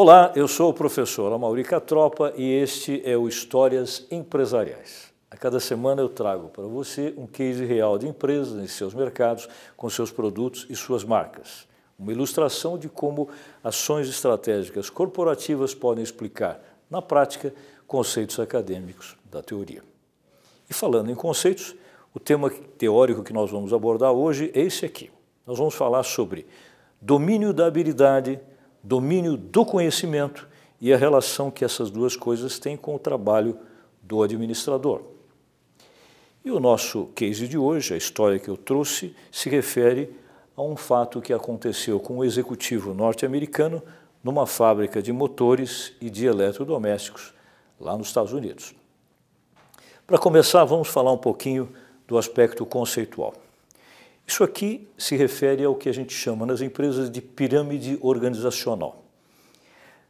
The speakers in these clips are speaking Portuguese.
Olá, eu sou o professor Amauri Catropa e este é o Histórias Empresariais. A cada semana eu trago para você um case real de empresas em seus mercados, com seus produtos e suas marcas. Uma ilustração de como ações estratégicas corporativas podem explicar, na prática, conceitos acadêmicos da teoria. E falando em conceitos, o tema teórico que nós vamos abordar hoje é esse aqui. Nós vamos falar sobre domínio da habilidade, domínio do conhecimento e a relação que essas duas coisas têm com o trabalho do administrador. E o nosso case de hoje, a história que eu trouxe, se refere a um fato que aconteceu com um executivo norte-americano numa fábrica de motores e de eletrodomésticos lá nos Estados Unidos. Para começar, vamos falar um pouquinho do aspecto conceitual. Isso aqui se refere ao que a gente chama nas empresas de pirâmide organizacional.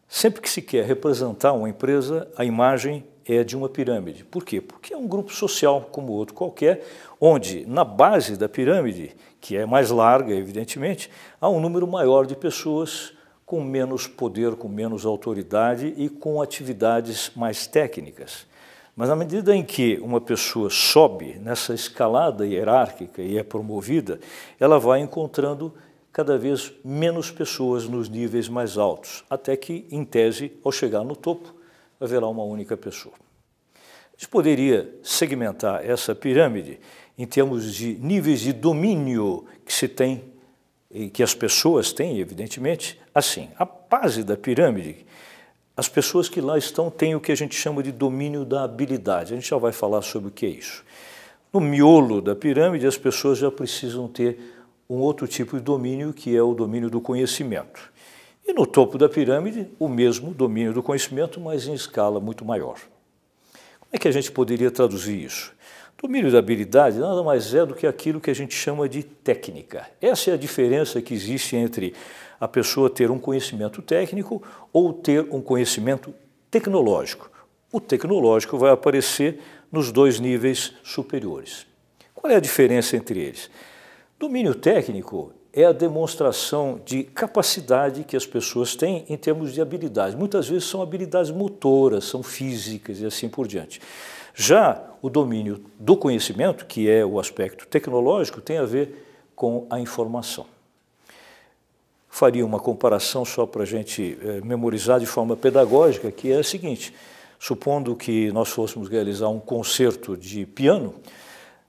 Sempre que se quer representar uma empresa, a imagem é de uma pirâmide. Por quê? Porque é um grupo social como outro qualquer, onde na base da pirâmide, que é mais larga, evidentemente, há um número maior de pessoas com menos poder, com menos autoridade e com atividades mais técnicas. Mas na medida em que uma pessoa sobe nessa escalada hierárquica e é promovida, ela vai encontrando cada vez menos pessoas nos níveis mais altos, até que, em tese, ao chegar no topo, haverá uma única pessoa. A gente poderia segmentar essa pirâmide em termos de níveis de domínio que se tem e que as pessoas têm, evidentemente, assim. A base da pirâmide, as pessoas que lá estão têm o que a gente chama de domínio da habilidade. A gente já vai falar sobre o que é isso. No miolo da pirâmide, as pessoas já precisam ter um outro tipo de domínio, que é o domínio do conhecimento. E no topo da pirâmide, o mesmo domínio do conhecimento, mas em escala muito maior. Como é que a gente poderia traduzir isso? Domínio da habilidade nada mais é do que aquilo que a gente chama de técnica. Essa é a diferença que existe entre a pessoa ter um conhecimento técnico ou ter um conhecimento tecnológico. O tecnológico vai aparecer nos dois níveis superiores. Qual é a diferença entre eles? Domínio técnico é a demonstração de capacidade que as pessoas têm em termos de habilidade. Muitas vezes são habilidades motoras, são físicas e assim por diante. Já o domínio do conhecimento, que é o aspecto tecnológico, tem a ver com a informação faria uma comparação só para a gente é, memorizar de forma pedagógica, que é a seguinte: supondo que nós fôssemos realizar um concerto de piano,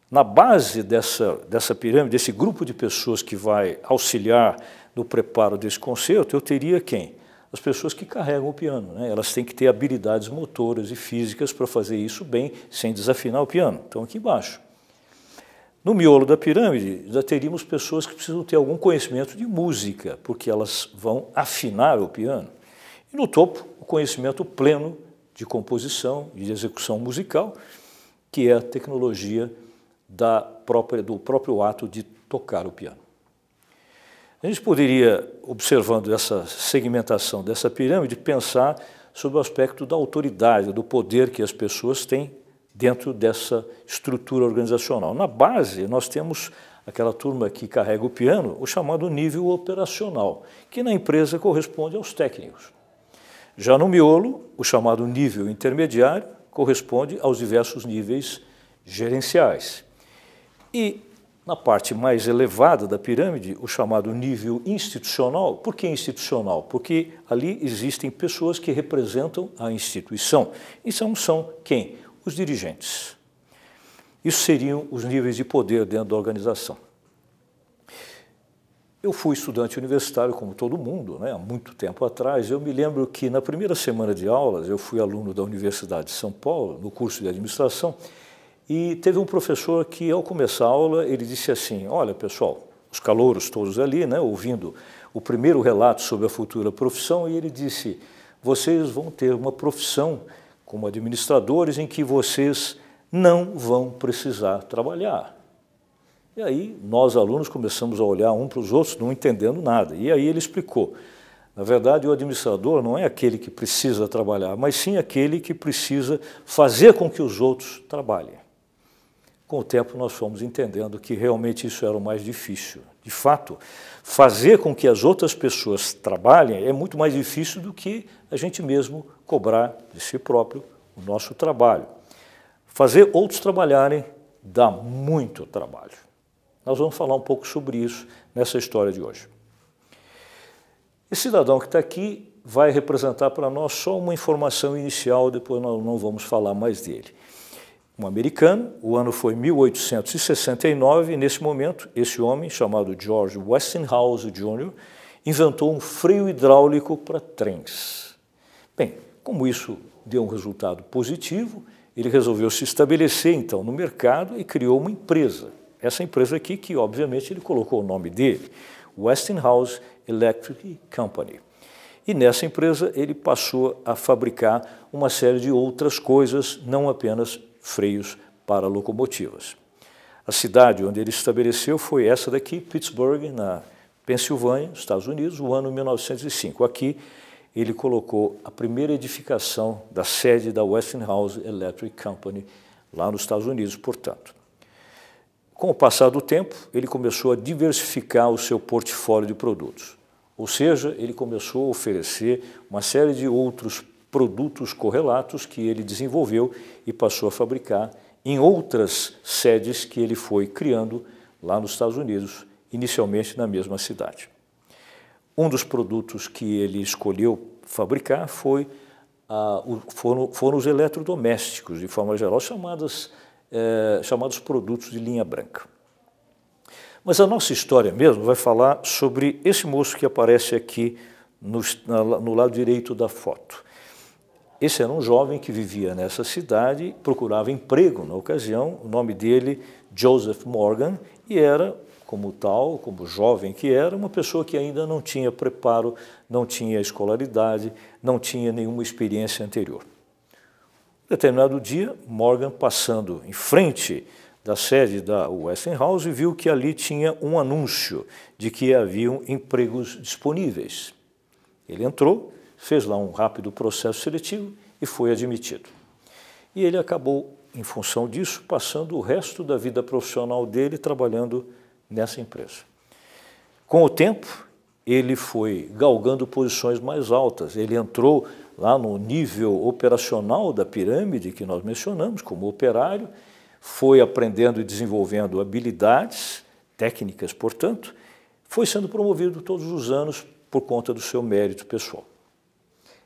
na base dessa, dessa pirâmide, desse grupo de pessoas que vai auxiliar no preparo desse concerto, eu teria quem? As pessoas que carregam o piano. Né? Elas têm que ter habilidades motoras e físicas para fazer isso bem, sem desafinar o piano. Então, aqui embaixo. No miolo da pirâmide, já teríamos pessoas que precisam ter algum conhecimento de música, porque elas vão afinar o piano. E no topo, o conhecimento pleno de composição e de execução musical, que é a tecnologia da própria, do próprio ato de tocar o piano. A gente poderia, observando essa segmentação dessa pirâmide, pensar sobre o aspecto da autoridade, do poder que as pessoas têm dentro dessa estrutura organizacional. Na base, nós temos aquela turma que carrega o piano, o chamado nível operacional, que na empresa corresponde aos técnicos. Já no miolo, o chamado nível intermediário corresponde aos diversos níveis gerenciais. E na parte mais elevada da pirâmide, o chamado nível institucional. Por que institucional? Porque ali existem pessoas que representam a instituição. E são, são quem? Os dirigentes. Isso seriam os níveis de poder dentro da organização. Eu fui estudante universitário, como todo mundo, né, há muito tempo atrás. Eu me lembro que na primeira semana de aulas, eu fui aluno da Universidade de São Paulo, no curso de administração, e teve um professor que, ao começar a aula, ele disse assim: Olha, pessoal, os calouros todos ali, né, ouvindo o primeiro relato sobre a futura profissão, e ele disse: Vocês vão ter uma profissão como administradores em que vocês não vão precisar trabalhar. E aí nós, alunos, começamos a olhar um para os outros, não entendendo nada. E aí ele explicou. Na verdade, o administrador não é aquele que precisa trabalhar, mas sim aquele que precisa fazer com que os outros trabalhem. Com o tempo, nós fomos entendendo que realmente isso era o mais difícil, De fato, fazer com que as outras pessoas trabalhem é muito mais difícil do que a gente mesmo cobrar de si próprio o nosso trabalho. Fazer outros trabalharem dá muito trabalho. Nós vamos falar um pouco sobre isso nessa história de hoje. Esse cidadão que está aqui vai representar para nós só uma informação inicial, depois nós não vamos falar mais dele. Um americano, o ano foi 1869, e nesse momento, esse homem, chamado George Westinghouse Jr., inventou um freio hidráulico para trens. Bem, como isso deu um resultado positivo, ele resolveu se estabelecer então no mercado e criou uma empresa. Essa empresa aqui, que obviamente ele colocou o nome dele, Westinghouse Electric Company. E nessa empresa ele passou a fabricar uma série de outras coisas, não apenas freios para locomotivas. A cidade onde ele estabeleceu foi essa daqui, Pittsburgh, na Pensilvânia, Estados Unidos, o ano 1905. Aqui ele colocou a primeira edificação da sede da Westinghouse Electric Company, lá nos Estados Unidos, portanto. Com o passar do tempo, ele começou a diversificar o seu portfólio de produtos. Ou seja, ele começou a oferecer uma série de outros produtos correlatos que ele desenvolveu e passou a fabricar em outras sedes que ele foi criando lá nos Estados Unidos, inicialmente na mesma cidade. Um dos produtos que ele escolheu fabricar foi, ah, foram, foram, os eletrodomésticos, de forma geral, chamadas, eh, chamados produtos de linha branca. Mas a nossa história mesmo vai falar sobre esse moço que aparece aqui no, no lado direito da foto. Esse era um jovem que vivia nessa cidade, procurava emprego na ocasião, o nome dele Joseph Morgan, e era, como tal, como jovem que era, uma pessoa que ainda não tinha preparo, não tinha escolaridade, não tinha nenhuma experiência anterior. Um determinado dia, Morgan, passando em frente da sede da Westinghouse viu que ali tinha um anúncio de que haviam empregos disponíveis. Ele entrou, fez lá um rápido processo seletivo e foi admitido. E ele acabou, em função disso, passando o resto da vida profissional dele trabalhando nessa empresa. Com o tempo, ele foi galgando posições mais altas. Ele entrou lá no nível operacional da pirâmide que nós mencionamos, como operário, foi aprendendo e desenvolvendo habilidades técnicas, portanto, foi sendo promovido todos os anos por conta do seu mérito pessoal.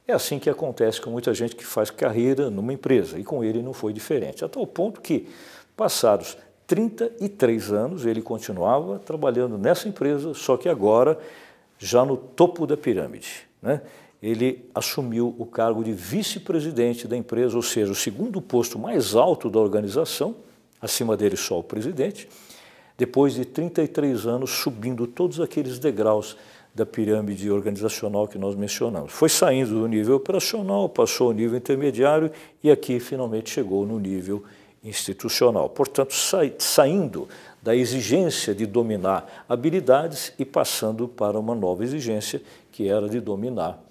É assim que acontece com muita gente que faz carreira numa empresa, e com ele não foi diferente, a tal ponto que, passados 33 anos, ele continuava trabalhando nessa empresa, só que agora já no topo da pirâmide. Né? Ele assumiu o cargo de vice-presidente da empresa, ou seja, o segundo posto mais alto da organização, acima dele só o presidente, depois de 33 anos subindo todos aqueles degraus da pirâmide organizacional que nós mencionamos. Foi saindo do nível operacional, passou ao nível intermediário e aqui finalmente chegou no nível institucional. Portanto, saindo da exigência de dominar habilidades e passando para uma nova exigência, que era de dominar,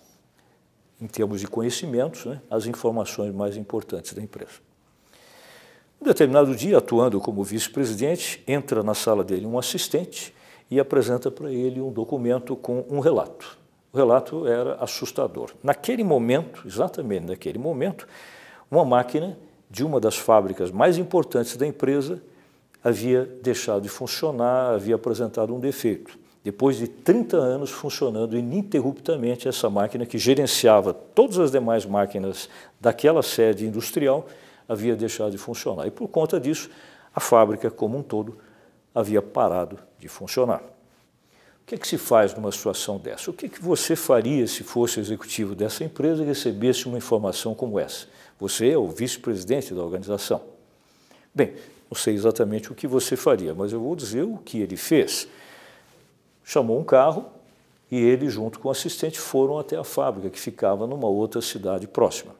em termos de conhecimentos, né, as informações mais importantes da empresa. Um determinado dia, atuando como vice-presidente, entra na sala dele um assistente e apresenta para ele um documento com um relato. O relato era assustador. Naquele momento, exatamente naquele momento, uma máquina de uma das fábricas mais importantes da empresa havia deixado de funcionar, havia apresentado um defeito. Depois de 30 anos funcionando ininterruptamente, essa máquina que gerenciava todas as demais máquinas daquela sede industrial havia deixado de funcionar. E por conta disso, a fábrica como um todo havia parado de funcionar. O que, é que se faz numa situação dessa? O que, é que você faria se fosse executivo dessa empresa e recebesse uma informação como essa? Você é o vice-presidente da organização. Bem, não sei exatamente o que você faria, mas eu vou dizer o que ele fez. Chamou um carro e ele, junto com o assistente, foram até a fábrica, que ficava numa outra cidade próxima.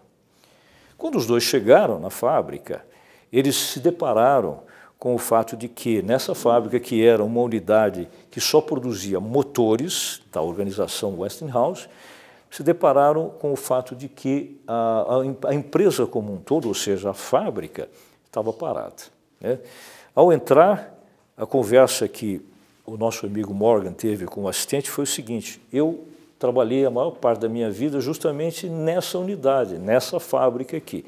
Quando os dois chegaram na fábrica, eles se depararam com o fato de que nessa fábrica, que era uma unidade que só produzia motores da organização Westinghouse, se depararam com o fato de que a, a, a empresa como um todo, ou seja, a fábrica, estava parada. Né? Ao entrar, a conversa que o nosso amigo Morgan teve com o assistente foi o seguinte: eu trabalhei a maior parte da minha vida justamente nessa unidade, nessa fábrica aqui.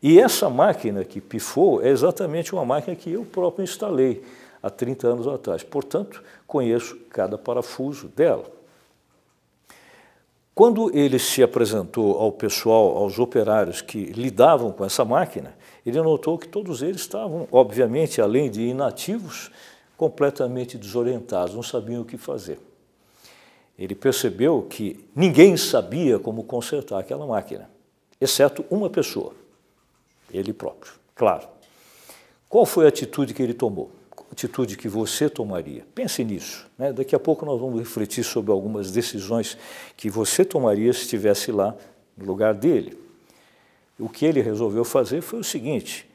E essa máquina que pifou é exatamente uma máquina que eu próprio instalei há 30 anos atrás. Portanto, conheço cada parafuso dela. Quando ele se apresentou ao pessoal, aos operários que lidavam com essa máquina, ele notou que todos eles estavam, obviamente, além de inativos, completamente desorientados, não sabiam o que fazer. Ele percebeu que ninguém sabia como consertar aquela máquina, exceto uma pessoa, ele próprio, claro. Qual foi a atitude que ele tomou? Atitude que você tomaria? Pense nisso. Né? Daqui a pouco nós vamos refletir sobre algumas decisões que você tomaria se estivesse lá no lugar dele. O que ele resolveu fazer foi o seguinte: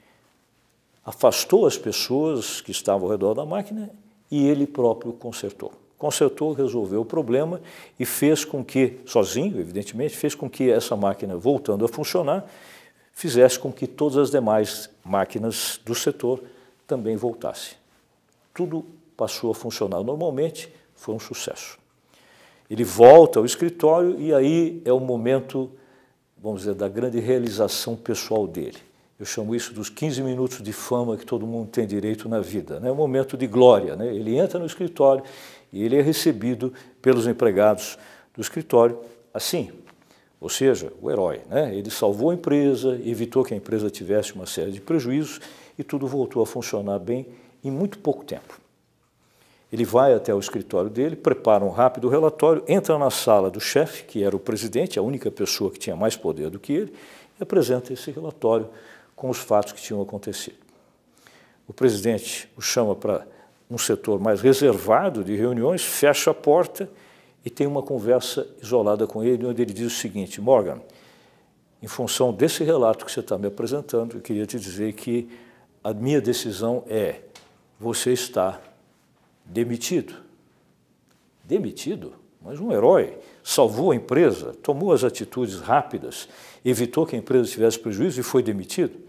afastou as pessoas que estavam ao redor da máquina e ele próprio consertou. Consertou, resolveu o problema e fez com que, sozinho, evidentemente, fez com que essa máquina, voltando a funcionar, fizesse com que todas as demais máquinas do setor também voltassem. Tudo passou a funcionar normalmente, foi um sucesso. Ele volta ao escritório e aí é o momento, vamos dizer, da grande realização pessoal dele. Eu chamo isso dos 15 minutos de fama que todo mundo tem direito na vida. É né? um momento de glória. Né? Ele entra no escritório e ele é recebido pelos empregados do escritório assim, ou seja, o herói. Né? Ele salvou a empresa, evitou que a empresa tivesse uma série de prejuízos e tudo voltou a funcionar bem em muito pouco tempo. Ele vai até o escritório dele, prepara um rápido relatório, entra na sala do chefe, que era o presidente, a única pessoa que tinha mais poder do que ele, e apresenta esse relatório com os fatos que tinham acontecido. O presidente o chama para um setor mais reservado de reuniões, fecha a porta e tem uma conversa isolada com ele, onde ele diz o seguinte: Morgan, em função desse relato que você está me apresentando, eu queria te dizer que a minha decisão é: você está demitido. Demitido? Mas um herói salvou a empresa, tomou as atitudes rápidas, evitou que a empresa tivesse prejuízo e foi demitido.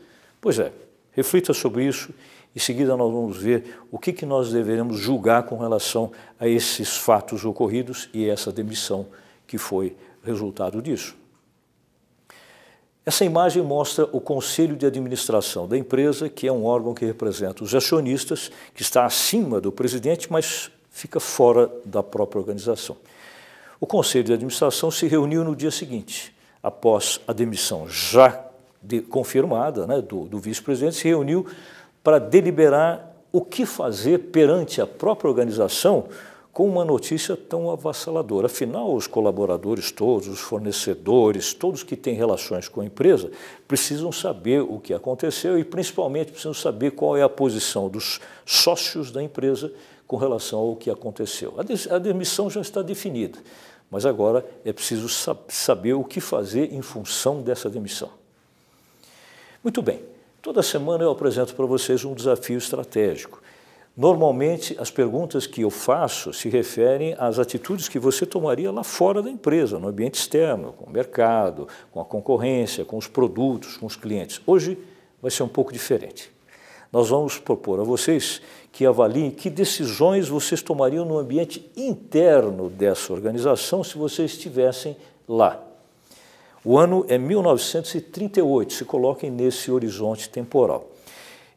Pois é, reflita sobre isso. Em seguida, nós vamos ver o que, que nós deveremos julgar com relação a esses fatos ocorridos e essa demissão que foi resultado disso. Essa imagem mostra o Conselho de Administração da empresa, que é um órgão que representa os acionistas, que está acima do presidente, mas fica fora da própria organização. O Conselho de Administração se reuniu no dia seguinte, após a demissão já de, confirmada né, do, do vice-presidente, se reuniu para deliberar o que fazer perante a própria organização com uma notícia tão avassaladora. Afinal, os colaboradores todos, os fornecedores, todos que têm relações com a empresa, precisam saber o que aconteceu e, principalmente, precisam saber qual é a posição dos sócios da empresa com relação ao que aconteceu. A demissão já está definida, mas agora é preciso saber o que fazer em função dessa demissão. Muito bem, toda semana eu apresento para vocês um desafio estratégico. Normalmente, as perguntas que eu faço se referem às atitudes que você tomaria lá fora da empresa, no ambiente externo, com o mercado, com a concorrência, com os produtos, com os clientes. Hoje vai ser um pouco diferente. Nós vamos propor a vocês que avaliem que decisões vocês tomariam no ambiente interno dessa organização se vocês estivessem lá. O ano é 1938, se coloquem nesse horizonte temporal.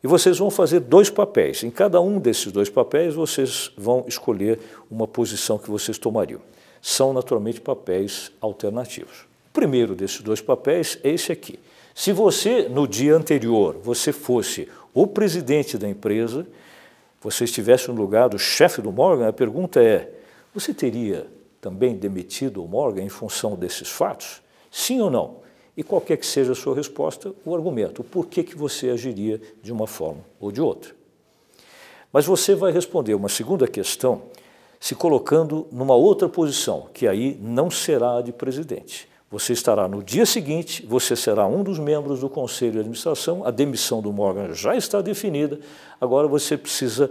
E vocês vão fazer dois papéis. Em cada um desses dois papéis, vocês vão escolher uma posição que vocês tomariam. São naturalmente papéis alternativos. O primeiro desses dois papéis é esse aqui. Se você, no dia anterior, você fosse o presidente da empresa, você estivesse no lugar do chefe do Morgan, a pergunta é: você teria também demitido o Morgan em função desses fatos? Sim ou não? E qualquer que seja a sua resposta, o argumento, o porquê que você agiria de uma forma ou de outra. Mas você vai responder uma segunda questão se colocando numa outra posição, que aí não será a de presidente. Você estará no dia seguinte, você será um dos membros do conselho de administração, a demissão do Morgan já está definida, agora você precisa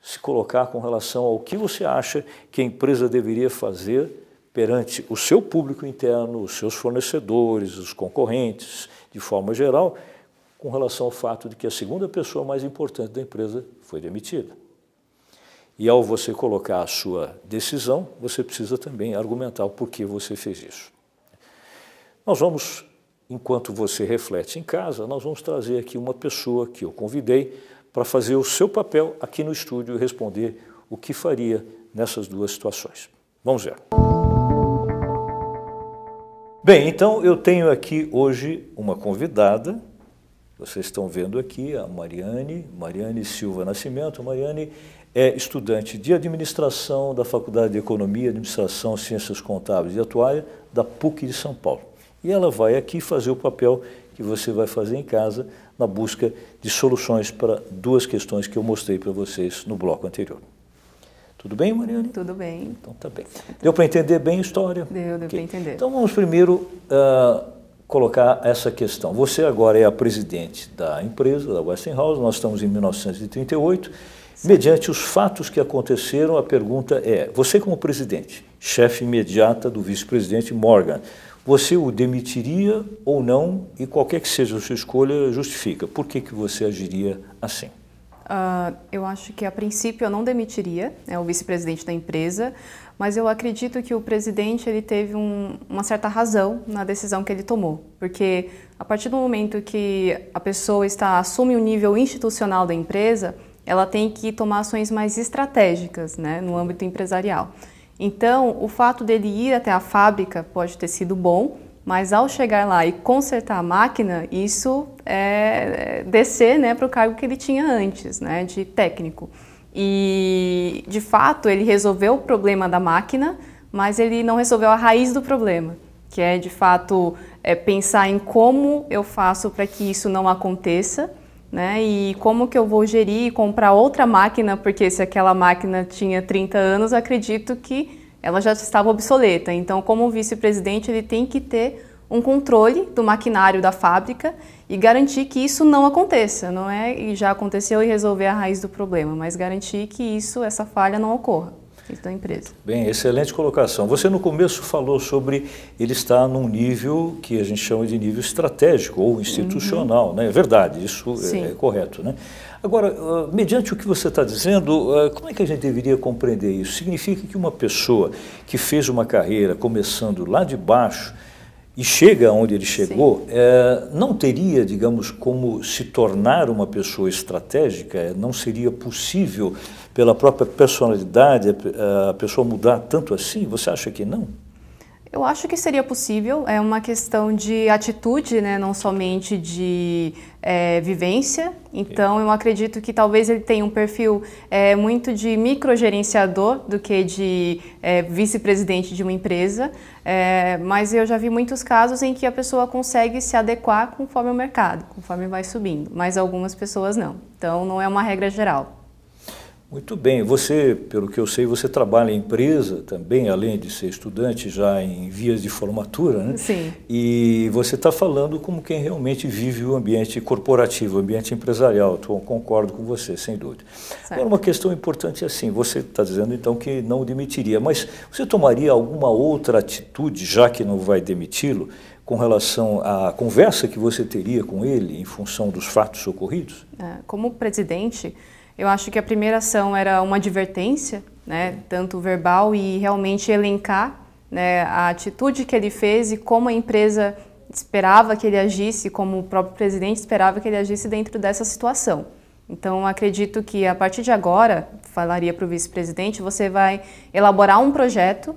se colocar com relação ao que você acha que a empresa deveria fazer perante o seu público interno, os seus fornecedores, os concorrentes, de forma geral, com relação ao fato de que a segunda pessoa mais importante da empresa foi demitida. E ao você colocar a sua decisão, você precisa também argumentar o porquê você fez isso. Nós vamos, enquanto você reflete em casa, nós vamos trazer aqui uma pessoa que eu convidei para fazer o seu papel aqui no estúdio e responder o que faria nessas duas situações. Vamos ver. Bem, então eu tenho aqui hoje uma convidada. Vocês estão vendo aqui a Mariane, Mariane Silva Nascimento. Mariane é estudante de administração da Faculdade de Economia, Administração, Ciências Contábeis e Atuária da PUC de São Paulo. E ela vai aqui fazer o papel que você vai fazer em casa na busca de soluções para duas questões que eu mostrei para vocês no bloco anterior. Tudo bem, Mariane? Tudo bem. Então tá bem. Deu para entender bem a história? Deu, deu okay. para entender. Então vamos primeiro uh, colocar essa questão. Você agora é a presidente da empresa, da Westinghouse, nós estamos em 1938. Sim. Mediante os fatos que aconteceram, a pergunta é: você, como presidente, chefe imediata do vice-presidente Morgan, você o demitiria ou não? E qualquer que seja a sua escolha, justifica. Por que, que você agiria assim? Uh, eu acho que a princípio eu não demitiria é o vice-presidente da empresa, mas eu acredito que o presidente ele teve um, uma certa razão na decisão que ele tomou, porque a partir do momento que a pessoa está assume o nível institucional da empresa, ela tem que tomar ações mais estratégicas, né, no âmbito empresarial. Então, o fato dele ir até a fábrica pode ter sido bom, mas ao chegar lá e consertar a máquina, isso é, é descer né, para o cargo que ele tinha antes, né, de técnico. E de fato ele resolveu o problema da máquina, mas ele não resolveu a raiz do problema, que é de fato é, pensar em como eu faço para que isso não aconteça. Né? E como que eu vou gerir e comprar outra máquina, porque se aquela máquina tinha 30 anos, acredito que ela já estava obsoleta. Então, como vice-presidente, ele tem que ter um controle do maquinário da fábrica e garantir que isso não aconteça, não é e já aconteceu e resolver a raiz do problema, mas garantir que isso, essa falha não ocorra da empresa. Bem, excelente colocação. Você no começo falou sobre ele estar num nível que a gente chama de nível estratégico ou institucional, uhum. né? É verdade, isso Sim. é correto, né? Agora, uh, mediante o que você está dizendo, uh, como é que a gente deveria compreender isso? Significa que uma pessoa que fez uma carreira começando lá de baixo e chega onde ele chegou, é, não teria, digamos, como se tornar uma pessoa estratégica? Não seria possível, pela própria personalidade, a, a pessoa mudar tanto assim? Você acha que não? Eu acho que seria possível, é uma questão de atitude, né, não somente de é, vivência. Então, eu acredito que talvez ele tenha um perfil é, muito de microgerenciador do que de é, vice-presidente de uma empresa, é, mas eu já vi muitos casos em que a pessoa consegue se adequar conforme o mercado, conforme vai subindo, mas algumas pessoas não. Então, não é uma regra geral. Muito bem. Você, pelo que eu sei, você trabalha em empresa também, além de ser estudante já em vias de formatura, né? Sim. E você está falando como quem realmente vive o ambiente corporativo, o ambiente empresarial. Eu concordo com você, sem dúvida. Certo. Agora, uma questão importante é assim, você está dizendo então que não demitiria, mas você tomaria alguma outra atitude, já que não vai demiti-lo, com relação à conversa que você teria com ele em função dos fatos ocorridos? É, como presidente eu acho que a primeira ação era uma advertência, né, tanto verbal e realmente elencar né, a atitude que ele fez e como a empresa esperava que ele agisse, como o próprio presidente esperava que ele agisse dentro dessa situação. Então, acredito que a partir de agora, falaria para o vice-presidente, você vai elaborar um projeto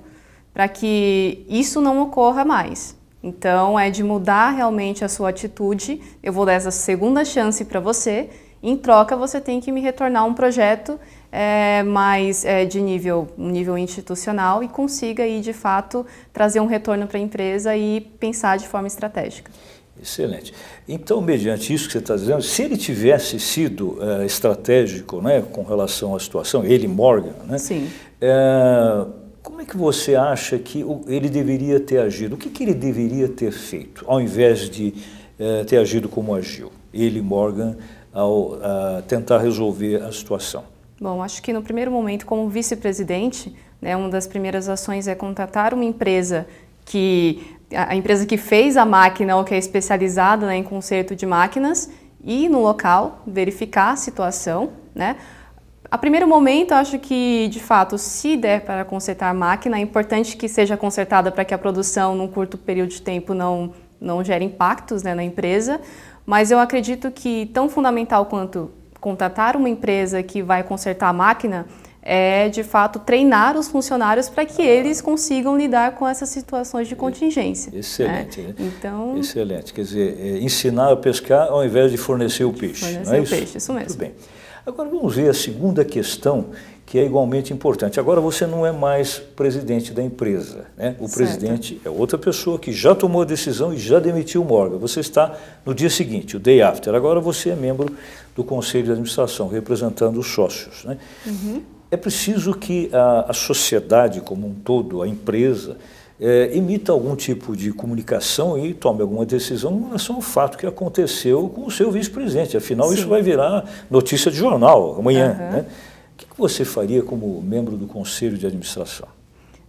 para que isso não ocorra mais. Então, é de mudar realmente a sua atitude. Eu vou dar essa segunda chance para você em troca, você tem que me retornar um projeto é, mais é, de nível, nível institucional e consiga aí, de fato, trazer um retorno para a empresa e pensar de forma estratégica. Excelente. Então, mediante isso que você está dizendo, se ele tivesse sido é, estratégico né, com relação à situação, ele, Morgan, né, Sim. É, como é que você acha que ele deveria ter agido? O que, que ele deveria ter feito, ao invés de é, ter agido como agiu? Ele, Morgan, ao tentar resolver a situação? Bom, acho que no primeiro momento, como vice-presidente, né, uma das primeiras ações é contratar uma empresa que a empresa que fez a máquina ou que é especializada né, em conserto de máquinas e no local verificar a situação, né? A primeiro momento, acho que, de fato, se der para consertar a máquina, é importante que seja consertada para que a produção, num curto período de tempo, não, não gere impactos né, na empresa. Mas eu acredito que, tão fundamental quanto contratar uma empresa que vai consertar a máquina, é de fato treinar os funcionários para que eles consigam lidar com essas situações de contingência. Né? Excelente. Né? Então, Excelente. Quer dizer, é, ensinar a pescar ao invés de fornecer o peixe. Fornecer não é o isso? peixe, isso mesmo. Muito bem. Agora vamos ver a segunda questão, que é igualmente importante. Agora você não é mais presidente da empresa. Né? O certo. presidente é outra pessoa que já tomou a decisão e já demitiu o Morgan. Você está no dia seguinte, o day after. Agora você é membro do conselho de administração, representando os sócios. Né? Uhum. É preciso que a, a, sociedade como um todo, a empresa, é, emita algum tipo de comunicação e tome alguma decisão em relação ao fato que aconteceu com o seu vice-presidente. Afinal, Sim. isso vai virar notícia de jornal amanhã. Uhum. Né? Que você faria como membro do conselho de administração?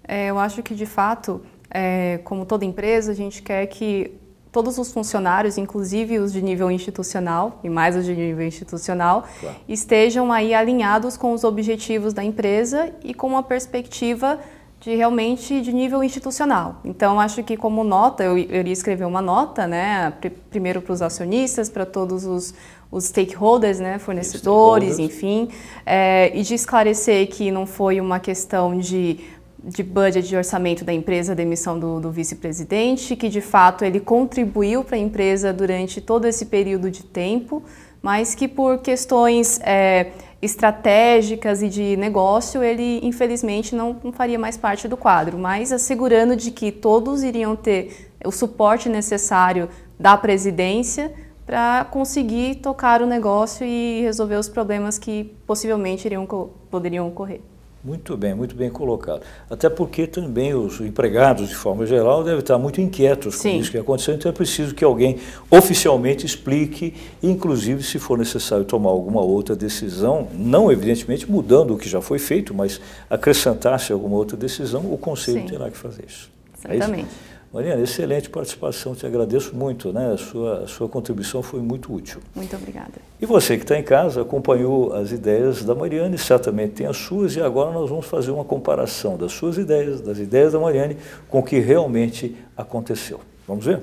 É, eu acho que, de fato, é, como toda empresa, a gente quer que todos os funcionários, inclusive os de nível institucional e mais os de nível institucional, claro. estejam aí alinhados com os objetivos da empresa e com uma perspectiva de realmente de nível institucional. Então, acho que como nota, eu, eu iria escrever uma nota, né, primeiro para os acionistas, para todos os, os stakeholders, né, fornecedores, stakeholders. enfim, é, e de esclarecer que não foi uma questão de de budget de orçamento da empresa, demissão do, do vice-presidente, que de fato ele contribuiu para a empresa durante todo esse período de tempo, mas que por questões é, estratégicas e de negócio ele infelizmente não, não faria mais parte do quadro, mas assegurando de que todos iriam ter o suporte necessário da presidência para conseguir tocar o negócio e resolver os problemas que possivelmente iriam, poderiam ocorrer. Muito bem, muito bem colocado. Até porque também os empregados, de forma geral, devem estar muito inquietos com isso que aconteceu, então é preciso que alguém oficialmente explique, inclusive se for necessário tomar alguma outra decisão, não evidentemente mudando o que já foi feito, mas acrescentar-se alguma outra decisão, o Conselho Sim. terá que fazer isso. Exatamente. É isso? Mariana, excelente participação, te agradeço muito, né? A sua, a sua contribuição foi muito útil. Muito obrigada. E você que está em casa acompanhou as ideias da Mariane, certamente tem as suas, e agora nós vamos fazer uma comparação das suas ideias, das ideias da Mariane, com o que realmente aconteceu. Vamos ver?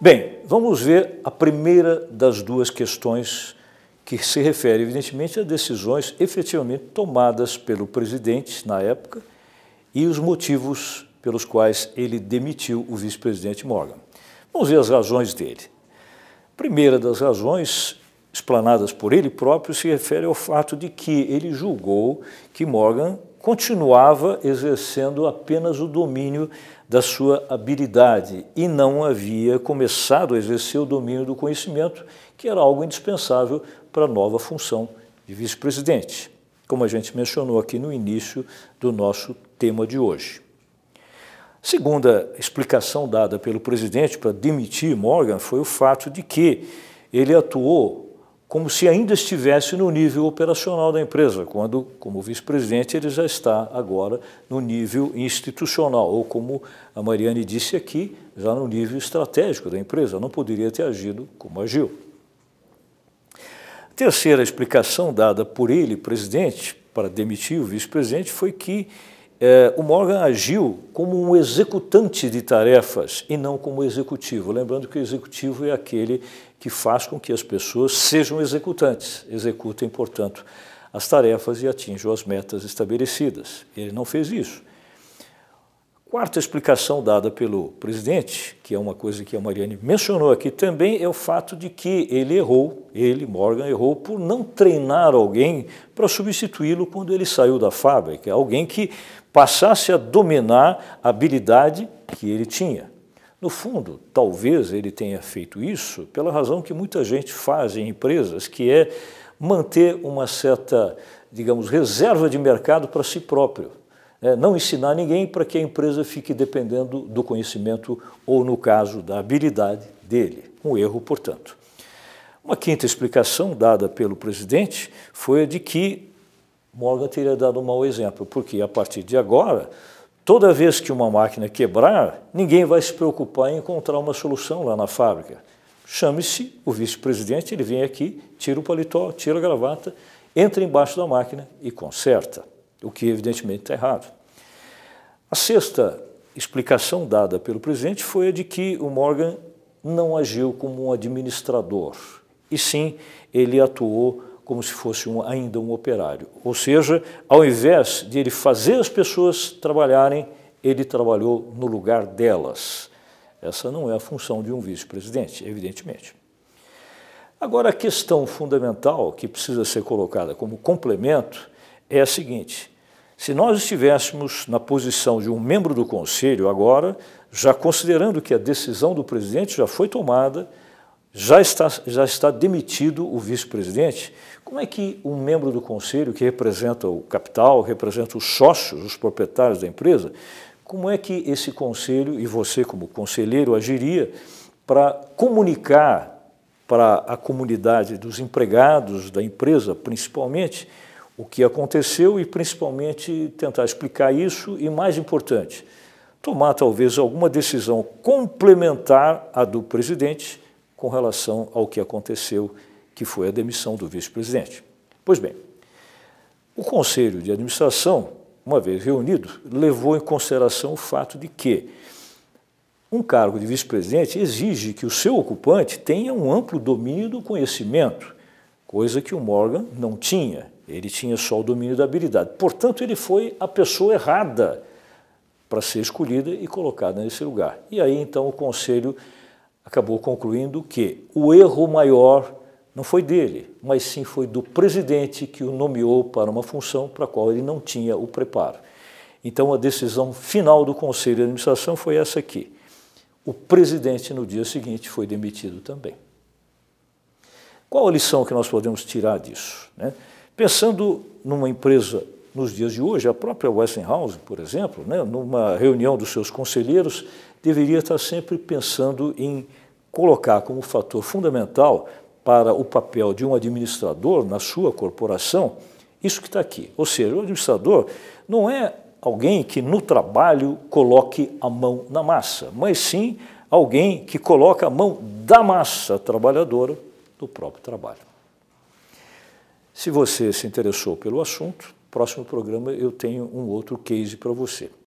Bem, vamos ver a primeira das duas questões que se refere, evidentemente, a decisões efetivamente tomadas pelo presidente na época e os motivos pelos quais ele demitiu o vice-presidente Morgan. Vamos ver as razões dele. A primeira das razões, explanadas por ele próprio, se refere ao fato de que ele julgou que Morgan continuava exercendo apenas o domínio da sua habilidade e não havia começado a exercer o domínio do conhecimento, que era algo indispensável para a nova função de vice-presidente, como a gente mencionou aqui no início do nosso tema de hoje. Segunda explicação dada pelo presidente para demitir Morgan foi o fato de que ele atuou como se ainda estivesse no nível operacional da empresa, quando, como vice-presidente, ele já está agora no nível institucional, ou como a Mariane disse aqui, já no nível estratégico da empresa. Não poderia ter agido como agiu. Terceira explicação dada por ele, presidente, para demitir o vice-presidente, foi que é, o Morgan agiu como um executante de tarefas e não como executivo. Lembrando que o executivo é aquele que faz com que as pessoas sejam executantes, executem, portanto, as tarefas e atinjam as metas estabelecidas. Ele não fez isso. Quarta explicação dada pelo presidente, que é uma coisa que a Mariane mencionou aqui também, é o fato de que ele errou, ele, Morgan, errou por não treinar alguém para substituí-lo quando ele saiu da fábrica, alguém que passasse a dominar a habilidade que ele tinha. No fundo, talvez ele tenha feito isso pela razão que muita gente faz em empresas, que é manter uma certa, digamos, reserva de mercado para si próprio é, não ensinar ninguém para que a empresa fique dependendo do conhecimento ou, no caso, da habilidade dele. Um erro, portanto. Uma quinta explicação dada pelo presidente foi a de que Morgan teria dado um mau exemplo, porque a partir de agora, toda vez que uma máquina quebrar, ninguém vai se preocupar em encontrar uma solução lá na fábrica. chame-se o vice-presidente, ele vem aqui, tira o paletó, tira a gravata, entra embaixo da máquina e conserta, o que evidentemente está errado. A sexta explicação dada pelo presidente foi a de que o Morgan não agiu como um administrador, e sim ele atuou como se fosse um, ainda um operário. Ou seja, ao invés de ele fazer as pessoas trabalharem, ele trabalhou no lugar delas. Essa não é a função de um vice-presidente, evidentemente. Agora, a questão fundamental que precisa ser colocada como complemento é a seguinte: se nós estivéssemos na posição de um membro do Conselho agora, já considerando que a decisão do presidente já foi tomada, já está, já está demitido o vice-presidente, como é que um membro do Conselho, que representa o capital, representa os sócios, os proprietários da empresa, como é que esse conselho e você, como conselheiro, agiria para comunicar para a comunidade dos empregados da empresa, principalmente, o que aconteceu e, principalmente, tentar explicar isso e, mais importante, tomar talvez alguma decisão complementar à do presidente com relação ao que aconteceu, que foi a demissão do vice-presidente. Pois bem, o Conselho de Administração uma vez reunido, levou em consideração o fato de que um cargo de vice-presidente exige que o seu ocupante tenha um amplo domínio do conhecimento, coisa que o Morgan não tinha. Ele tinha só o domínio da habilidade. Portanto, ele foi a pessoa errada para ser escolhida e colocada nesse lugar. E aí, então, o conselho acabou concluindo que o erro maior não foi dele, mas sim foi do presidente que o nomeou para uma função para a qual ele não tinha o preparo. Então a decisão final do Conselho de Administração foi essa aqui. O presidente no dia seguinte foi demitido também. Qual a lição que nós podemos tirar disso? Né? Pensando numa empresa nos dias de hoje, a própria Westinghouse, por exemplo, né, numa reunião dos seus conselheiros, deveria estar sempre pensando em colocar como fator fundamental para o papel de um administrador na sua corporação, isso que está aqui. Ou seja, o administrador não é alguém que no trabalho coloque a mão na massa, mas sim alguém que coloca a mão da massa trabalhadora do próprio trabalho. Se você se interessou pelo assunto, próximo programa eu tenho um outro case para você.